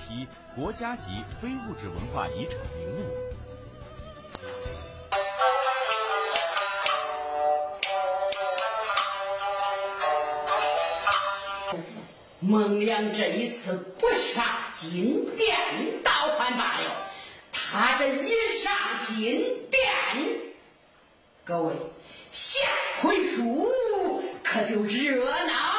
批国家级非物质文化遗产名录。孟良这一次不上金殿倒还罢了，他这一上金殿，各位下回书可就热闹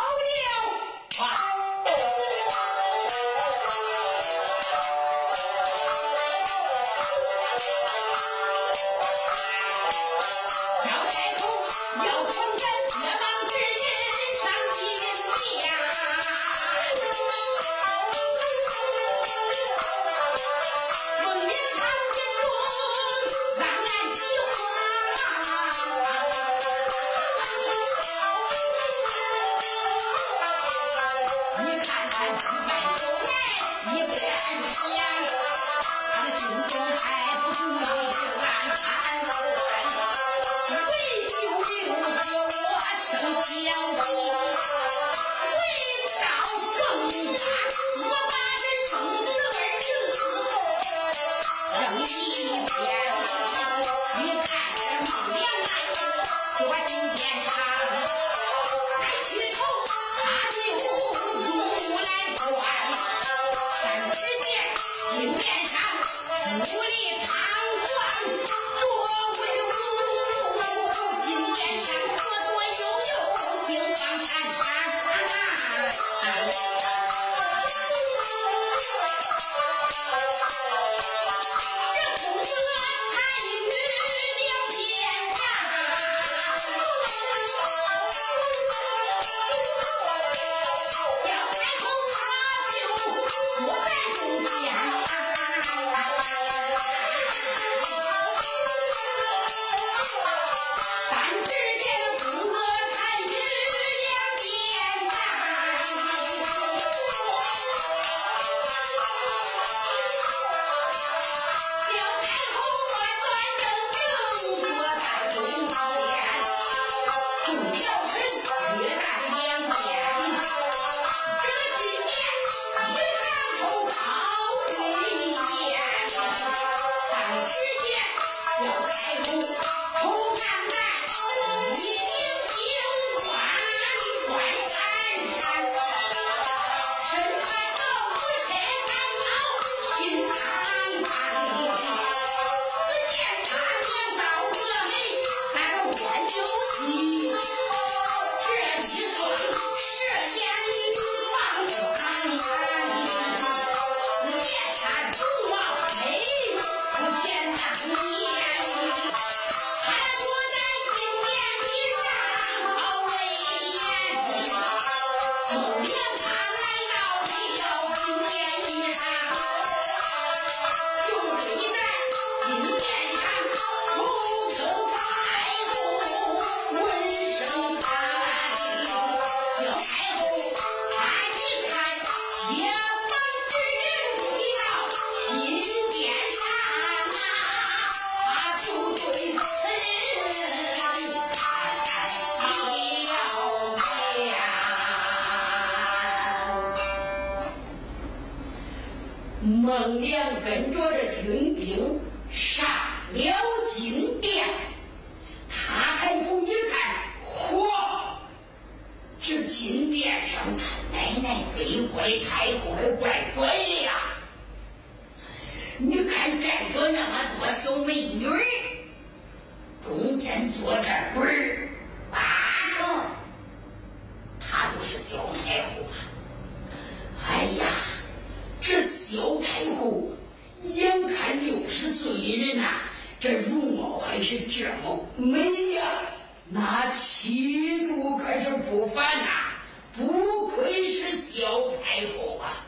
那气度可是不凡呐，不愧是萧太后啊！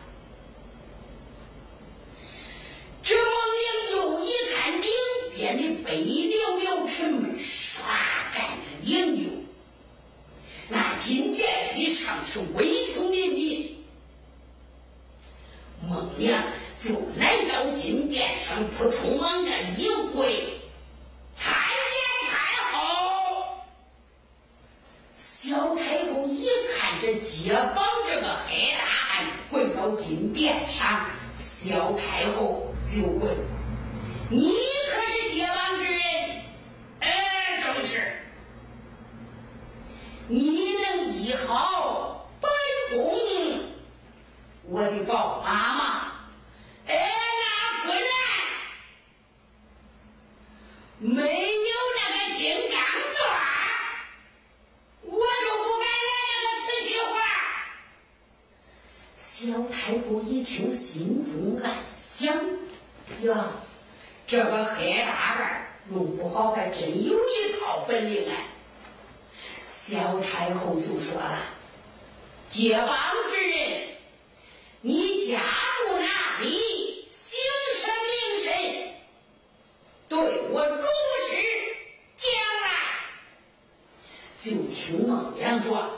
这王娘又一看两边的北寥寥城门刷站着营牛，那金殿以上是威风凛凛。孟良就来到金殿上，扑通往这一跪，参见太后。小太后一看这接榜这个黑大汉跪到金殿上，萧太后就问：“你可是接王之人？”“哎，正是。”“你能医好本宫，我的宝妈妈？”“哎，那不然。没有那个金刚钻，我就不敢来那个瓷器活。”萧太后一听，心中暗想：“呀，这个黑大盖弄不好还真有一套本领哎。”萧太后就说了：“接榜之人，你家住哪里？姓甚名谁？对我如实讲来。”就听孟良说：“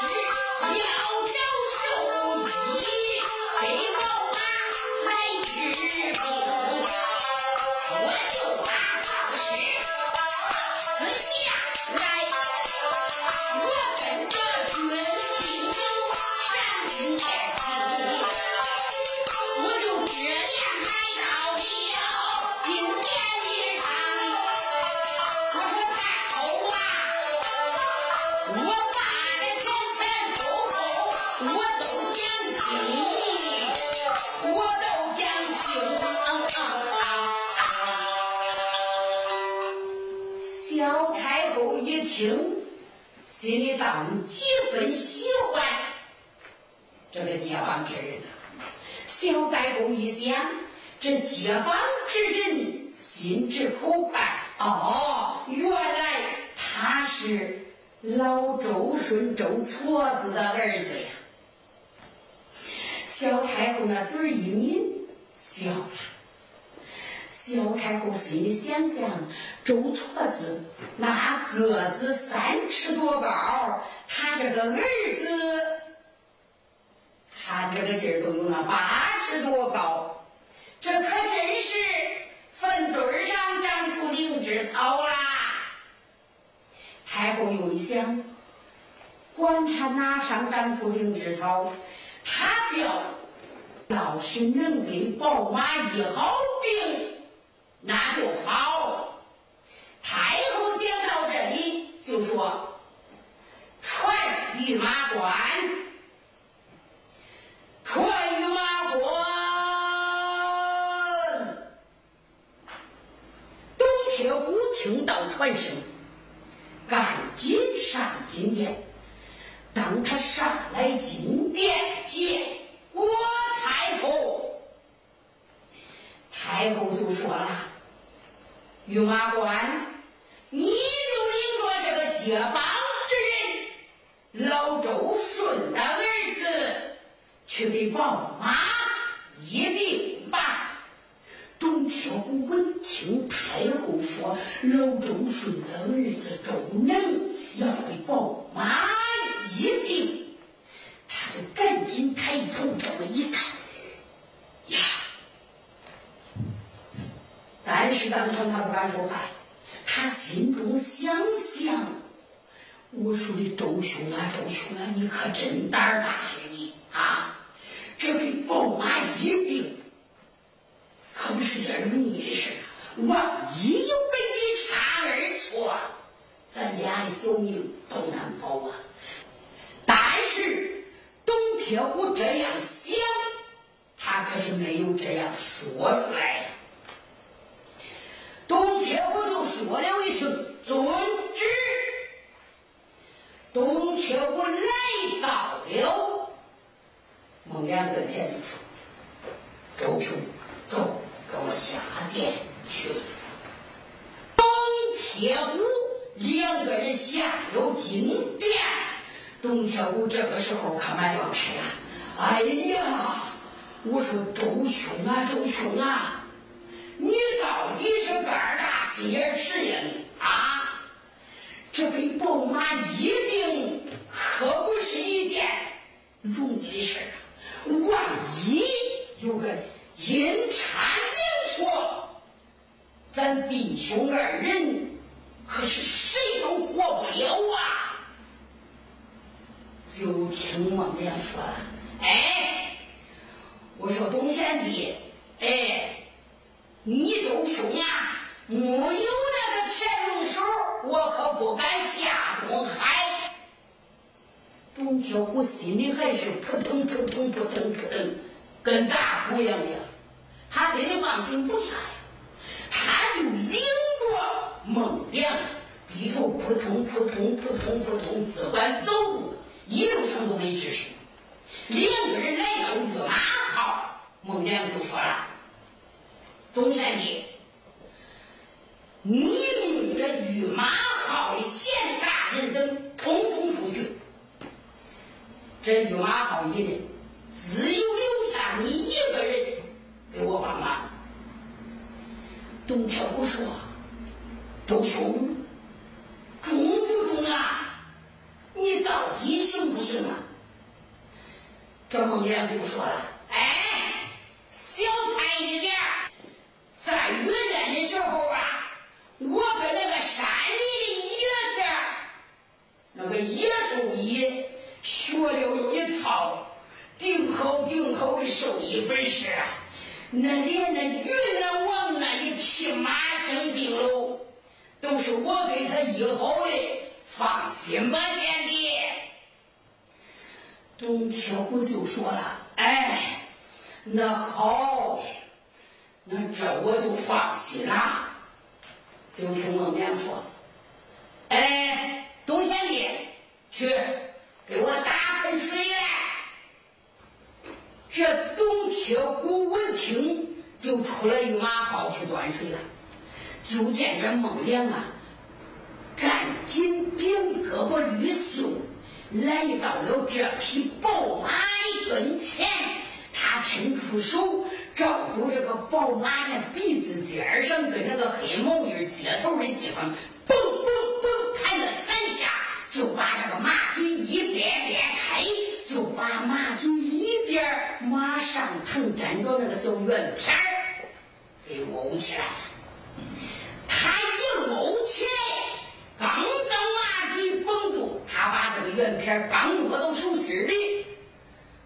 着告儿子呀。小太后那嘴一抿，笑了。小太后心里想想，周矬子那个子三尺多高，他这个儿子他这个劲儿都有那八尺多高，这可真是坟堆上长出灵芝草啦！太后又一想，管他哪上长出灵芝草，他叫要是能给宝马医好病。那就好。太后想到这里，就说：“传御马官，传御马官。”董铁骨听到传声，赶紧上金殿。当他上来金殿见郭太后，太后就说了。御马官，你就领着这个接榜之人老周顺的儿子去给宝马一并吧。董铁虎闻听太后说老周顺的儿子周能要给宝马一并，他就赶紧抬头这么一看，呀！但是当场他不敢说话，他心中想想：我说的周兄啊，周兄啊，你可真胆大呀你啊！这给宝马一病。可不是件容易的事啊！万一有个一差二错，咱俩的小命都难保啊！但是董铁虎这样想，他可是没有这样说出来呀。董铁虎就说了一声“遵旨”，董铁虎来到了孟良跟前，就说：“周兄，走。”跟我下殿去。董铁虎两个人下了金殿。董铁虎这个时候可满要开了。哎呀，我说周兄啊，周兄啊，你到底是肝大心眼直呀你啊？这给宝马一病可不是一件容易的事啊！万一有个……阴差阳错，咱弟兄二人可是谁都活不了啊！就听孟良说：“哎，我说董贤弟，哎，你周兄啊，没有那个铁龙手，我可不敢下东海。”董铁虎心里还是扑通扑通扑通扑通，跟大鼓一样的。他心里放心不下呀，他就领着孟良低头扑通扑通扑通扑通，只管走路，一路上都没吱声。两个人来到御马号，孟良就说了：“董贤弟，你命这御马号的闲杂人等通通出去，这御马号一人只有留下你一个人。”给我帮忙。董铁虎说：“周兄，中不中啊？你到底行不行啊？”这孟良就说了：“哎，小菜一碟，在云南的时候啊，我跟那个山里的野子，那个野兽医学了一套顶好顶好的兽医本事啊。”那连那云南王那一匹马生病喽，都是我给他医好的，放心吧，贤弟。董铁虎就说了：“哎，那好，那这我就放心了。”就听孟良说：“哎，董贤弟，去给我打盆水来。”这董铁虎闻听，就出了御马号去端水了。就见这孟良啊，赶紧并胳膊捋袖，来到了这匹宝马的跟前。他伸出手，照住这个宝马这鼻子尖上跟那个黑毛印接头的地方，嘣嘣嘣弹了三下，就把这个马嘴一鞭鞭开，就把马嘴。边马上藤粘着那个小圆片儿，给勾起来了。他一勾起来，刚刚马嘴绷住，他把这个圆片刚握到手心里，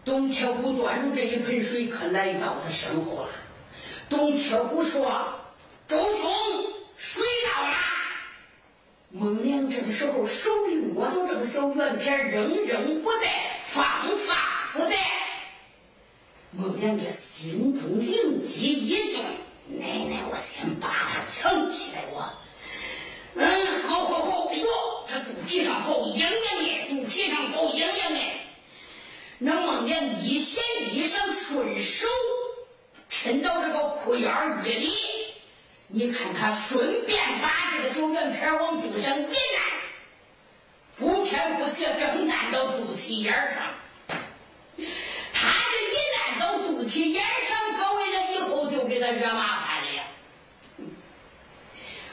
董铁虎端着这一盆水，可来到他身后了。董铁虎说：“周兄，水到了。”孟良这个时候手里握着这个小圆片，扔扔不得，放放不得。孟良这心中灵机一动，奶奶，我先把它藏起来。我，嗯，好好好，哎呦，这肚皮上好痒痒的，肚皮上好痒痒的。那孟良一掀衣裳，顺手抻到这个裤腰一里，你看他顺便把这个小圆片往肚上一按，不偏不斜，正按到肚脐眼上。他这。不起眼上各位了，以后就给他惹麻烦了呀。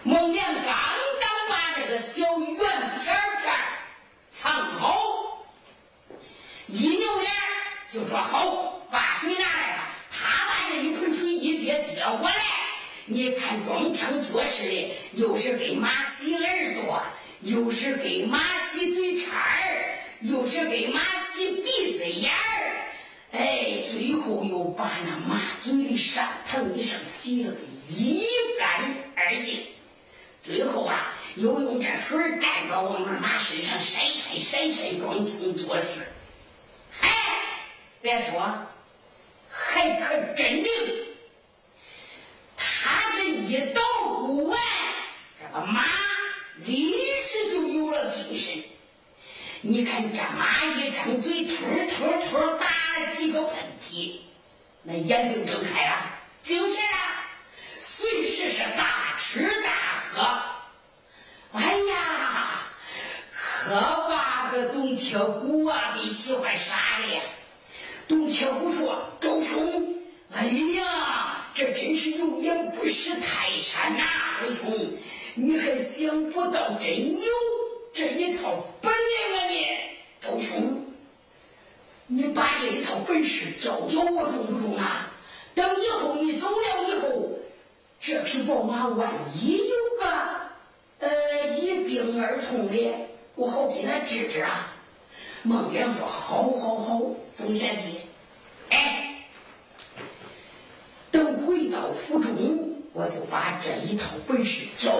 孟良刚刚把这个小圆片片藏好，一扭脸就说：“好，把水拿来吧。”他把这一盆水一接接过来，你看装腔作势的，又是给马洗耳朵，又是给马洗嘴茬儿，又是给马洗鼻子眼儿，哎，最后又把那马嘴里上腾一声洗了个一干二净。最后啊，又用这水蘸着我们马身上晒晒晒晒，装腔作势。哎，别说。还可真灵！他这一捣鼓完，这个马立精神。你看这马一张嘴，突突突打了几个喷嚏，那眼睛睁开了，精神了，随时是大吃大喝。哎呀，可把个董铁骨啊给喜欢傻了。董铁骨说：“周兄，哎呀，这真是有眼不识泰山呐！周兄，你还想不到真有这一套本领啊你！周兄，你把这一套本事教教我中不中啊？等以后你走了以后，这匹宝马万一有个呃一病二痛的，我好给他治治啊。”孟良说：“好，好，好，董贤弟。”哎，等回到府中，我就把这一套本事教。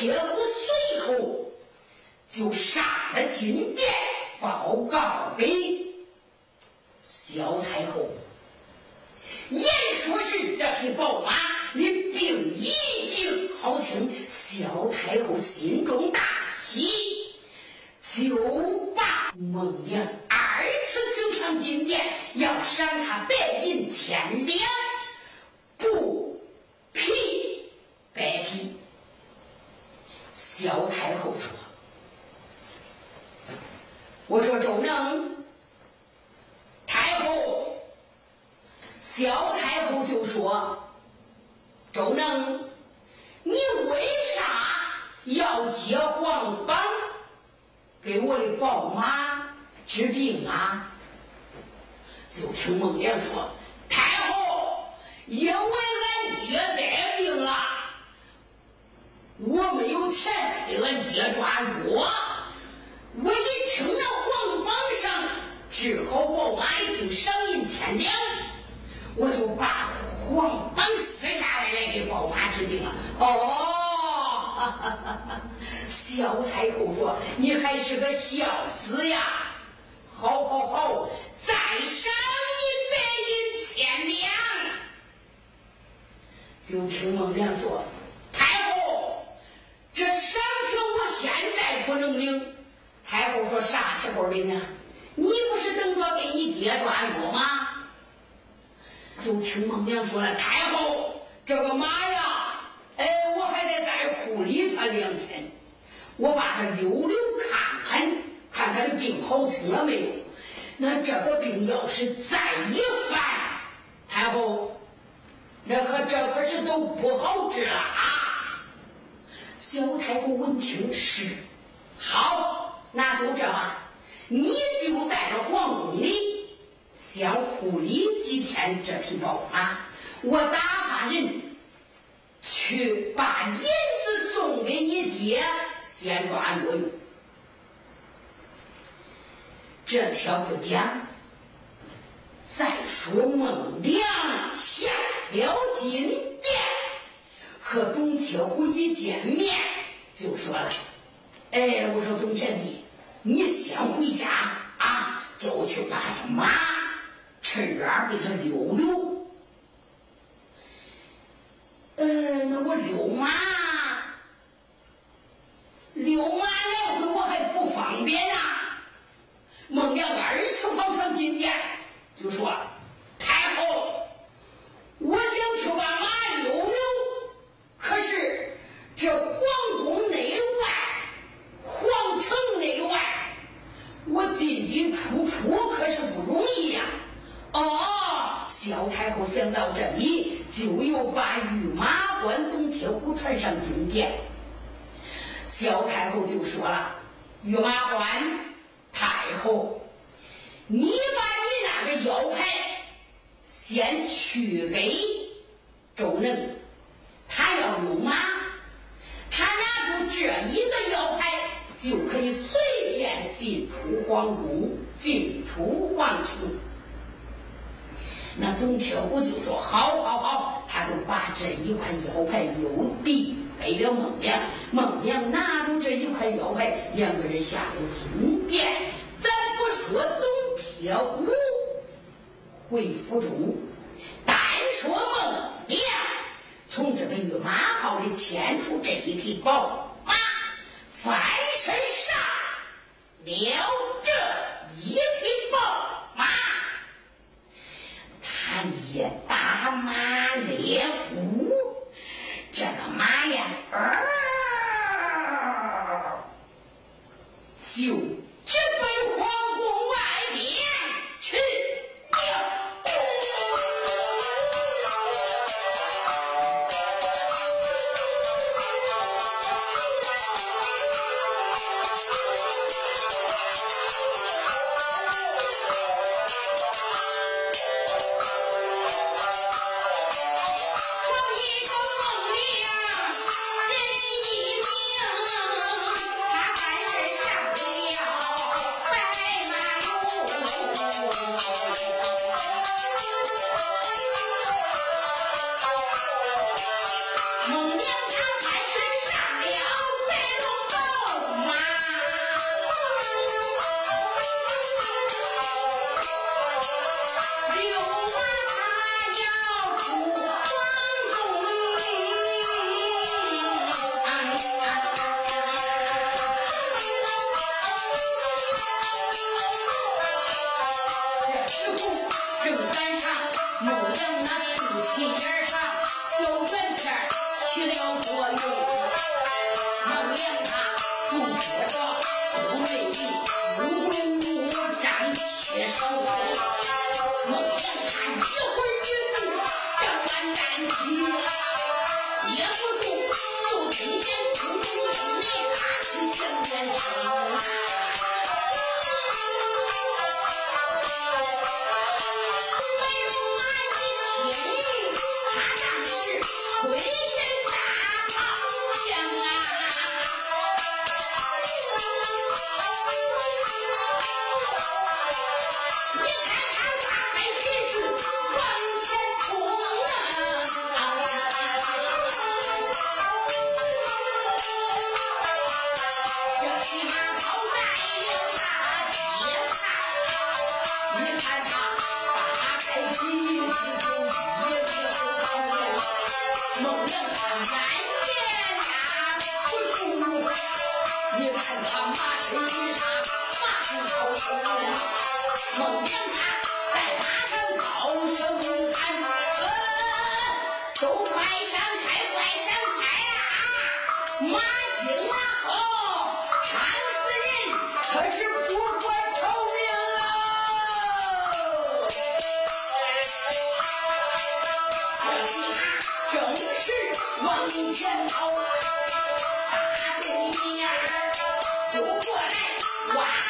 铁虎随后就上了金殿。报告给萧太后，言说是这匹宝马你病已经好清，萧太后心中大喜，就把孟良二次请上金殿，要赏他白银千两，布匹百匹。萧太后说。我说周能，太后，萧太后就说：“周能，你为啥要接皇榜给我的宝马治病啊？”就听孟良说：“太后，因为俺爹得病了，我没有钱给俺爹抓药。”我一听到皇榜上治好宝马一病赏银千两，我就把皇榜撕下来来给宝马治病了。哦，萧太后说：“你还是个孝子呀！好，好，好，再赏你白银千两。”就听孟良说：“太后，这赏钱我现在不能领。”太后说：“啥时候领啊？你不是等着给你爹抓药吗？”就听孟良说了：“太后，这个马呀，哎，我还得再护理他两天，我把他溜溜，他的病好清了没有。那这个病要是再一犯，太后，那可这可是都不好治了啊！”小太后闻听是好。那就这吧，你就在这皇宫里先护理几天这匹宝马，我打发人去把银子送给你爹，先抓落用。这且不讲，再说孟良下了金殿，和董铁虎一见面就说了。哎，我说董贤弟，你先回家啊，叫我去把这马趁热给他溜溜。呃，那我溜马，溜马来回我还不方便呐。孟良二次是跑上金殿，就说：“太后，我想去把马溜溜，可是这皇宫内外、皇城内外，我进进出出可是不容易呀。”哦，萧太后想到这里，就又把御马官董铁虎传上金殿。萧太后就说了：“御马官。”太后，你把你那个腰牌先去给周能，他要溜马，他拿住这一个腰牌，就可以随进出皇宫，进出皇城。那董铁虎就说：“好，好，好！”他就把这一块腰牌又递给了孟良。孟良拿住这一块腰牌，两个人下了金殿。咱不说董铁虎回府中，单说孟良从这个御马号里牵出这一匹宝马，翻身上了这一匹宝马。他也打马咧鼓，这个马呀，就这般活从前头大对面儿走过来哇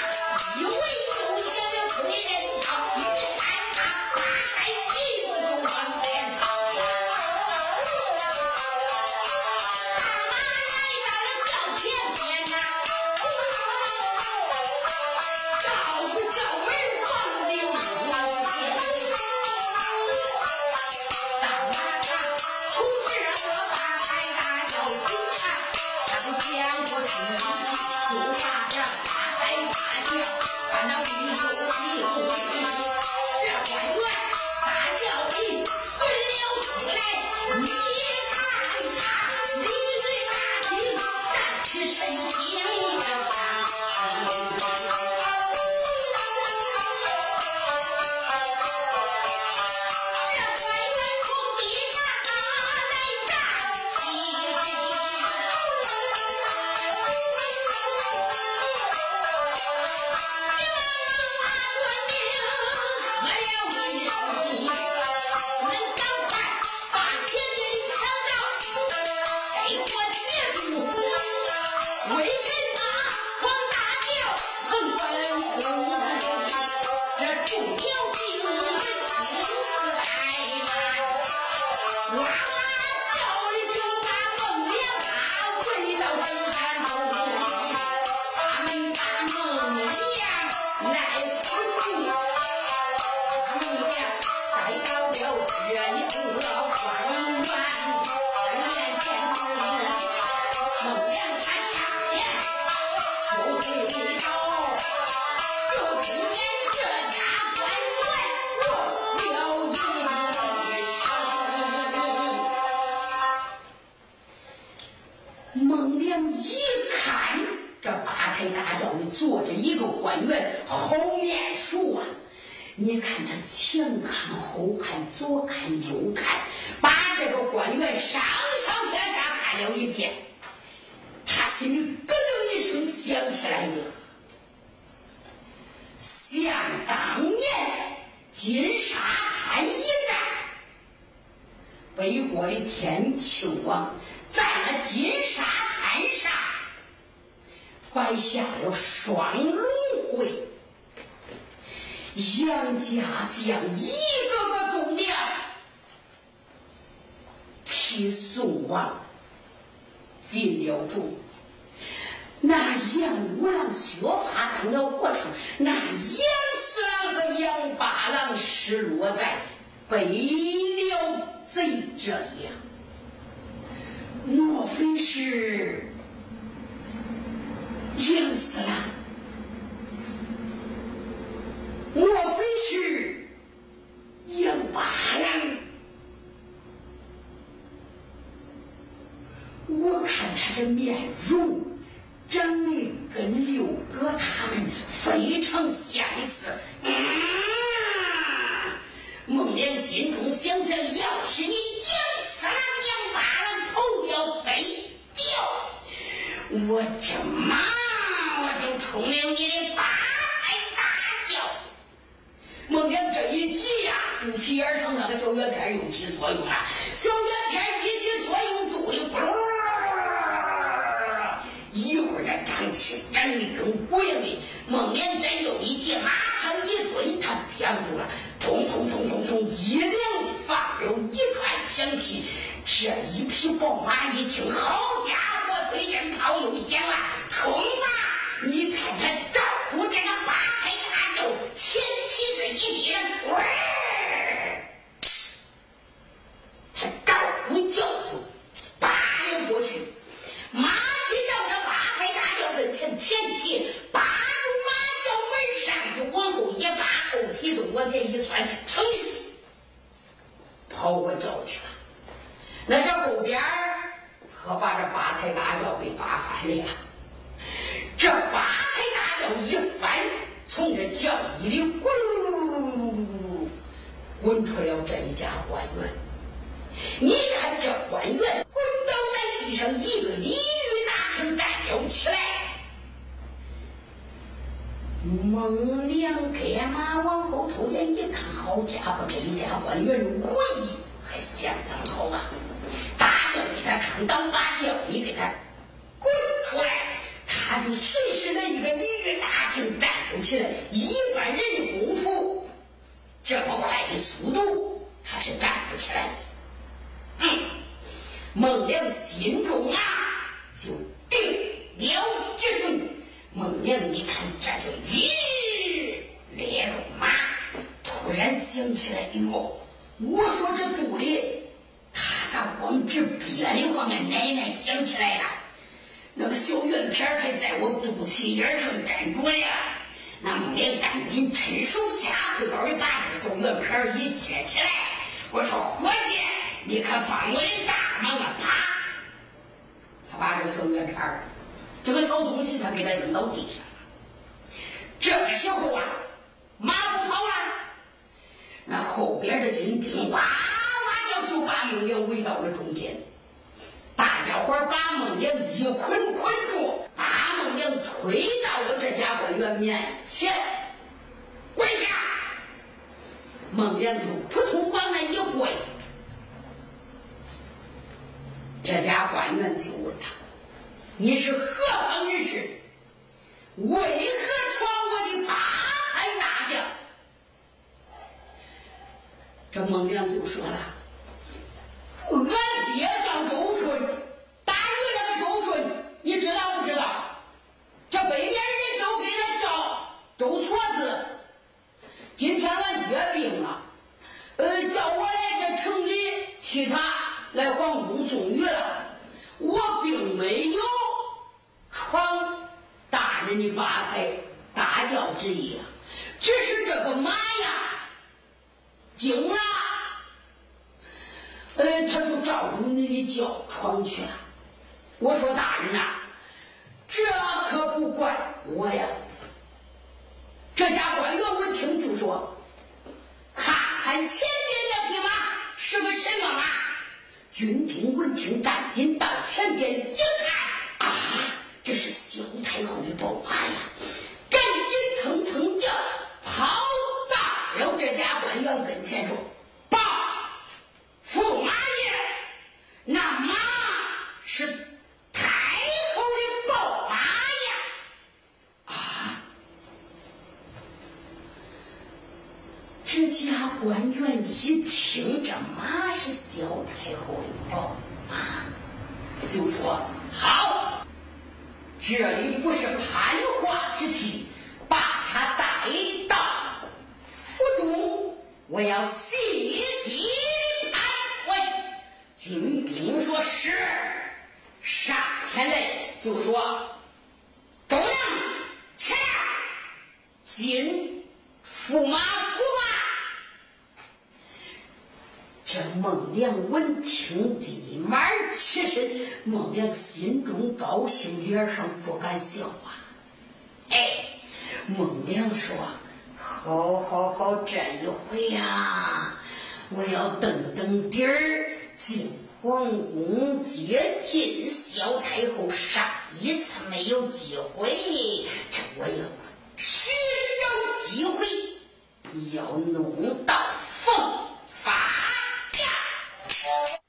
了一遍，他心里咯噔一声响起来了。想当年金沙滩一战，北国的天庆王在那金沙滩上摆下了双龙会，杨家将一个个忠烈替宋王。进了住。那杨五郎学法当了和尚，那杨四郎和杨八郎失落在北辽贼这里呀、啊？莫非是杨四郎？莫非是杨八郎？我看他这面容长得跟六哥他们非常相似。嗯孟良心中想想要是你杨四郎娘把那头要背掉我这马我就冲了你的八百大轿。孟良这一急呀肚脐眼上那个小圆片又起作用了小圆片一起作用肚里咕噜真灵怪的，孟连真有一记，马枪一蹲，他憋不住了，通通通通通，一连放了一串响屁。这一匹宝马一听，好家伙，催真炮又响了，冲吧！你看他照住这个八抬大轿，前蹄子一提，人滚。鼻子往前一窜，噌，跑过轿去了。那这后边儿可把这八抬大轿给扒翻了。这八抬大轿一翻，从这轿衣里咕噜噜噜噜噜噜滚出了这一家官员。你看这官员滚倒在地上，一个鲤鱼打挺站了起来。孟良赶马往后头眼一看，好家伙，这一家官员武艺还相当好啊！大叫给他看挡，把轿衣给他滚出来，他就随时那一个鲤鱼打挺站不起来。一般人的功夫，这么快的速度，他是站不起来的。嗯，孟良心中啊就定了决心。孟良一看，这就咦，列住马，突然想起来，哟，我说这肚里，他咋光直憋的慌？俺奶奶想起来了，那个小圆片还在我肚脐眼上粘着呀。那孟良赶紧趁手下回高的把这个小圆片一接起来，我说伙计，你可帮我的大忙啊！啪，他把这个小圆片这个小东西，他给他扔到地上了。这个时候啊，马不跑了，那后边的军兵哇哇叫，就把孟良围到了中间。大家伙把孟良一捆捆住，把孟良推到了这家官员面前，跪下。孟良就扑通往那一跪，这家官员就问他。你是何方人士？为何闯我的八抬大轿？这孟良就说了：“俺爹叫周顺，打鱼那个周顺，你知道不知道？这北边人都给他叫周矬子。今天俺爹病了，呃，叫我来这城里替他来皇宫送鱼了。我并没有。”闯大人的八抬大轿之意啊，只是这个马呀惊了，呃，他就照住你的轿闯去了。我说大人呐，这可不怪我呀。这家官员闻听就说，看看前边那匹马是个什么马？军兵闻听，赶紧到前边一看，啊！这是萧太后的宝马呀！赶紧腾腾叫跑到了这家官员跟前说：“报，驸马爷，那马是太后的宝马呀！”啊！这家官员一听这马是萧太后的宝马，就说：“好。”这里不是攀话之地，把他带到府中，我要细细盘问。军兵说是，上前来就说：“周良，起来，进驸马府吧。”这孟良闻听，立马起身。孟良心中高兴，脸上不敢笑啊。哎，孟良说：“好，好，好，这一回呀，我要蹬蹬底儿进皇宫接近萧太后。上一次没有机会，这我要寻找机会，要弄到。” Yeah.